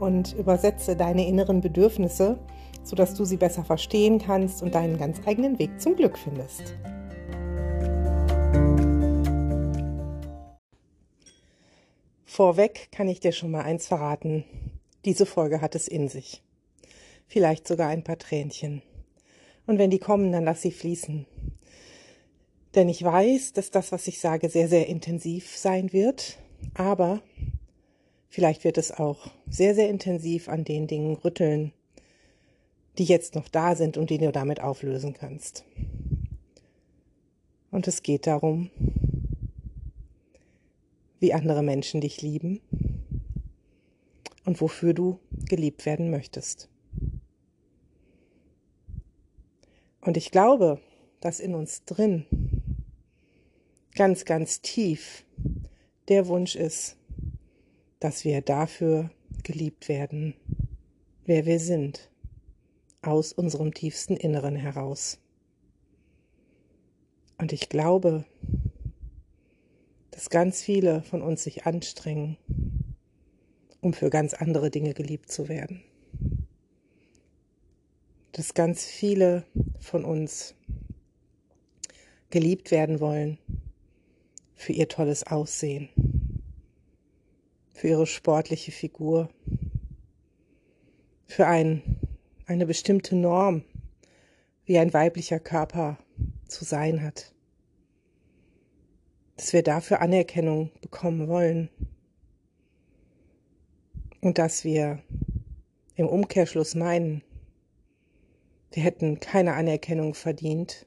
und übersetze deine inneren Bedürfnisse, sodass du sie besser verstehen kannst und deinen ganz eigenen Weg zum Glück findest. Vorweg kann ich dir schon mal eins verraten. Diese Folge hat es in sich. Vielleicht sogar ein paar Tränchen. Und wenn die kommen, dann lass sie fließen. Denn ich weiß, dass das, was ich sage, sehr, sehr intensiv sein wird. Aber Vielleicht wird es auch sehr, sehr intensiv an den Dingen rütteln, die jetzt noch da sind und die du damit auflösen kannst. Und es geht darum, wie andere Menschen dich lieben und wofür du geliebt werden möchtest. Und ich glaube, dass in uns drin ganz, ganz tief der Wunsch ist, dass wir dafür geliebt werden, wer wir sind, aus unserem tiefsten Inneren heraus. Und ich glaube, dass ganz viele von uns sich anstrengen, um für ganz andere Dinge geliebt zu werden. Dass ganz viele von uns geliebt werden wollen für ihr tolles Aussehen, für ihre sportliche Figur, für ein, eine bestimmte Norm, wie ein weiblicher Körper zu sein hat. Dass wir dafür Anerkennung bekommen wollen und dass wir im Umkehrschluss meinen, wir hätten keine Anerkennung verdient,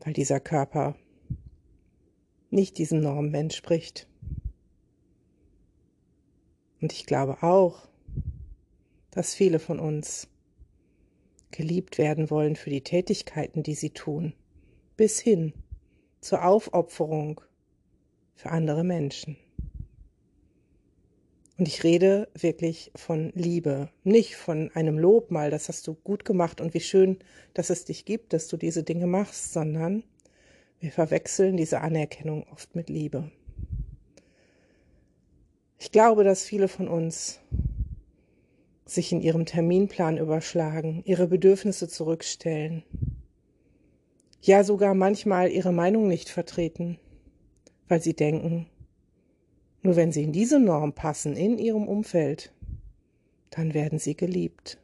weil dieser Körper nicht diesem Normen entspricht. Und ich glaube auch, dass viele von uns geliebt werden wollen für die Tätigkeiten, die sie tun, bis hin zur Aufopferung für andere Menschen. Und ich rede wirklich von Liebe, nicht von einem Lob mal, das hast du gut gemacht und wie schön, dass es dich gibt, dass du diese Dinge machst, sondern wir verwechseln diese Anerkennung oft mit Liebe. Ich glaube, dass viele von uns sich in ihrem Terminplan überschlagen, ihre Bedürfnisse zurückstellen, ja sogar manchmal ihre Meinung nicht vertreten, weil sie denken, nur wenn sie in diese Norm passen, in ihrem Umfeld, dann werden sie geliebt.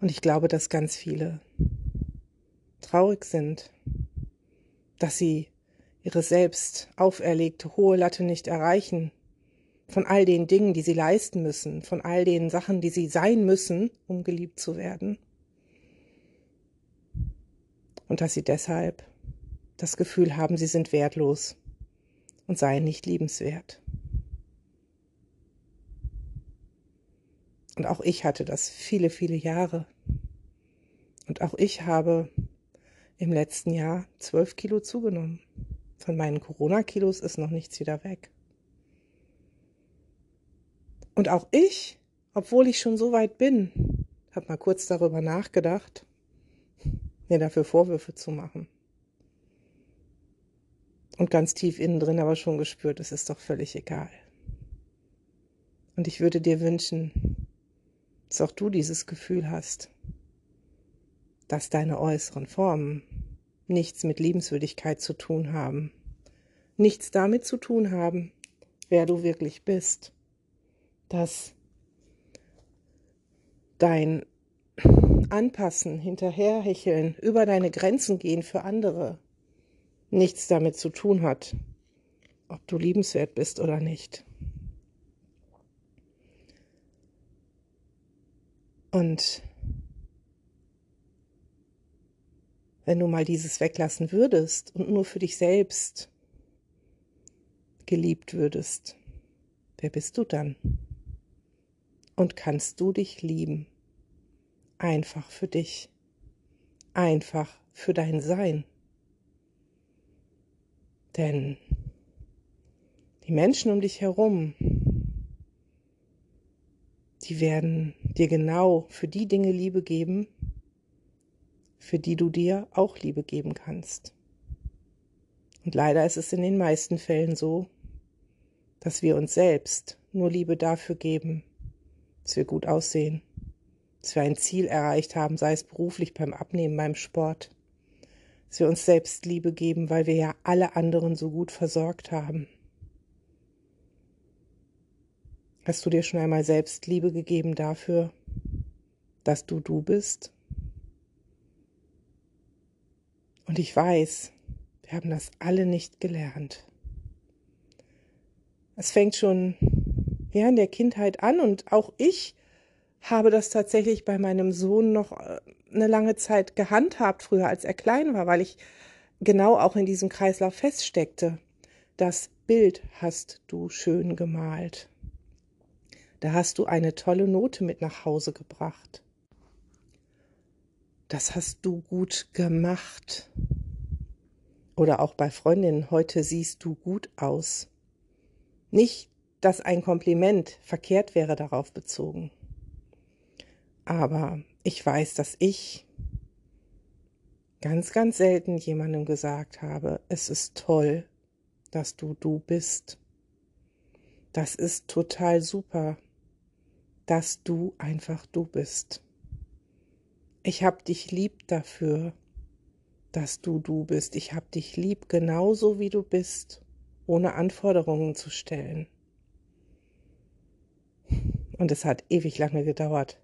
Und ich glaube, dass ganz viele traurig sind, dass sie ihre selbst auferlegte hohe Latte nicht erreichen, von all den Dingen, die sie leisten müssen, von all den Sachen, die sie sein müssen, um geliebt zu werden. Und dass sie deshalb das Gefühl haben, sie sind wertlos und seien nicht liebenswert. Und auch ich hatte das viele, viele Jahre. Und auch ich habe im letzten Jahr zwölf Kilo zugenommen. Von meinen Corona-Kilos ist noch nichts wieder weg. Und auch ich, obwohl ich schon so weit bin, habe mal kurz darüber nachgedacht, mir dafür Vorwürfe zu machen. Und ganz tief innen drin aber schon gespürt, es ist doch völlig egal. Und ich würde dir wünschen, dass auch du dieses Gefühl hast, dass deine äußeren Formen nichts mit Liebenswürdigkeit zu tun haben, nichts damit zu tun haben, wer du wirklich bist, dass dein Anpassen, hinterherhecheln, über deine Grenzen gehen für andere nichts damit zu tun hat, ob du liebenswert bist oder nicht. Und wenn du mal dieses weglassen würdest und nur für dich selbst geliebt würdest, wer bist du dann? und kannst du dich lieben. Einfach für dich. Einfach für dein Sein. Denn die Menschen um dich herum, die werden dir genau für die Dinge Liebe geben, für die du dir auch Liebe geben kannst. Und leider ist es in den meisten Fällen so, dass wir uns selbst nur Liebe dafür geben, dass wir gut aussehen, dass wir ein Ziel erreicht haben, sei es beruflich beim Abnehmen, beim Sport, dass wir uns selbst Liebe geben, weil wir ja alle anderen so gut versorgt haben. Hast du dir schon einmal selbst Liebe gegeben dafür, dass du du bist? Und ich weiß, wir haben das alle nicht gelernt. Es fängt schon ja in der Kindheit an und auch ich habe das tatsächlich bei meinem Sohn noch äh, eine lange Zeit gehandhabt, früher als er klein war, weil ich genau auch in diesem Kreislauf feststeckte. Das Bild hast du schön gemalt. Da hast du eine tolle Note mit nach Hause gebracht. Das hast du gut gemacht. Oder auch bei Freundinnen, heute siehst du gut aus. Nicht, dass ein Kompliment verkehrt wäre darauf bezogen. Aber ich weiß, dass ich ganz, ganz selten jemandem gesagt habe, es ist toll, dass du du bist. Das ist total super, dass du einfach du bist. Ich hab dich lieb dafür, dass du du bist. Ich hab dich lieb genauso wie du bist, ohne Anforderungen zu stellen. Und es hat ewig lange gedauert,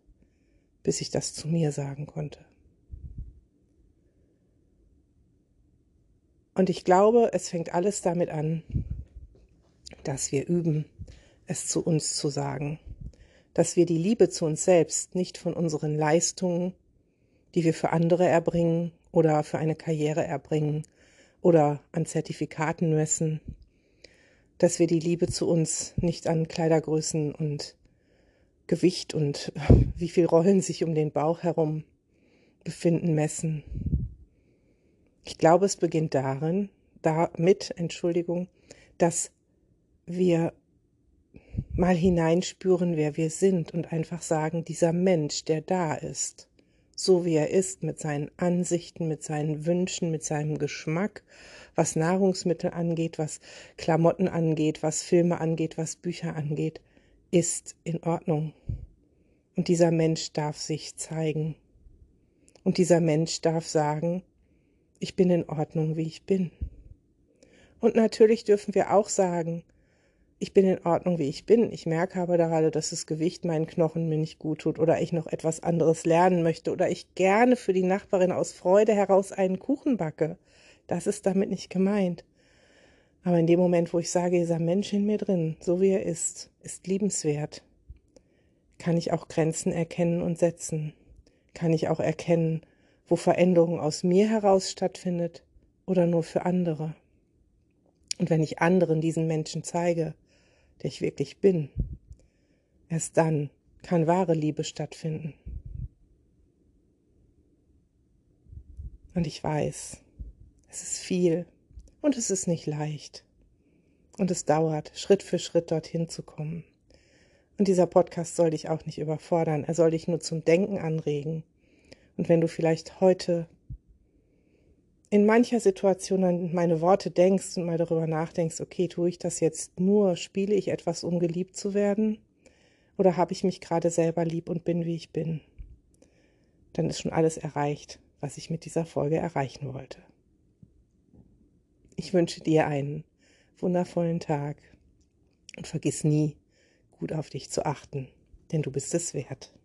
bis ich das zu mir sagen konnte. Und ich glaube, es fängt alles damit an, dass wir üben, es zu uns zu sagen, dass wir die Liebe zu uns selbst nicht von unseren Leistungen, die wir für andere erbringen oder für eine Karriere erbringen oder an Zertifikaten messen, dass wir die Liebe zu uns nicht an Kleidergrößen und Gewicht und wie viel Rollen sich um den Bauch herum befinden messen. Ich glaube, es beginnt darin, damit, Entschuldigung, dass wir mal hineinspüren, wer wir sind und einfach sagen, dieser Mensch, der da ist, so wie er ist, mit seinen Ansichten, mit seinen Wünschen, mit seinem Geschmack, was Nahrungsmittel angeht, was Klamotten angeht, was Filme angeht, was Bücher angeht, ist in Ordnung. Und dieser Mensch darf sich zeigen. Und dieser Mensch darf sagen, ich bin in Ordnung, wie ich bin. Und natürlich dürfen wir auch sagen, ich bin in Ordnung, wie ich bin. Ich merke aber gerade, dass das Gewicht meinen Knochen mir nicht gut tut oder ich noch etwas anderes lernen möchte oder ich gerne für die Nachbarin aus Freude heraus einen Kuchen backe. Das ist damit nicht gemeint. Aber in dem Moment, wo ich sage, dieser Mensch in mir drin, so wie er ist, ist liebenswert, kann ich auch Grenzen erkennen und setzen. Kann ich auch erkennen, wo Veränderung aus mir heraus stattfindet oder nur für andere. Und wenn ich anderen diesen Menschen zeige, der ich wirklich bin. Erst dann kann wahre Liebe stattfinden. Und ich weiß, es ist viel und es ist nicht leicht. Und es dauert, Schritt für Schritt dorthin zu kommen. Und dieser Podcast soll dich auch nicht überfordern, er soll dich nur zum Denken anregen. Und wenn du vielleicht heute in mancher Situation an meine Worte denkst und mal darüber nachdenkst, okay, tue ich das jetzt nur, spiele ich etwas, um geliebt zu werden? Oder habe ich mich gerade selber lieb und bin, wie ich bin? Dann ist schon alles erreicht, was ich mit dieser Folge erreichen wollte. Ich wünsche dir einen wundervollen Tag und vergiss nie, gut auf dich zu achten, denn du bist es wert.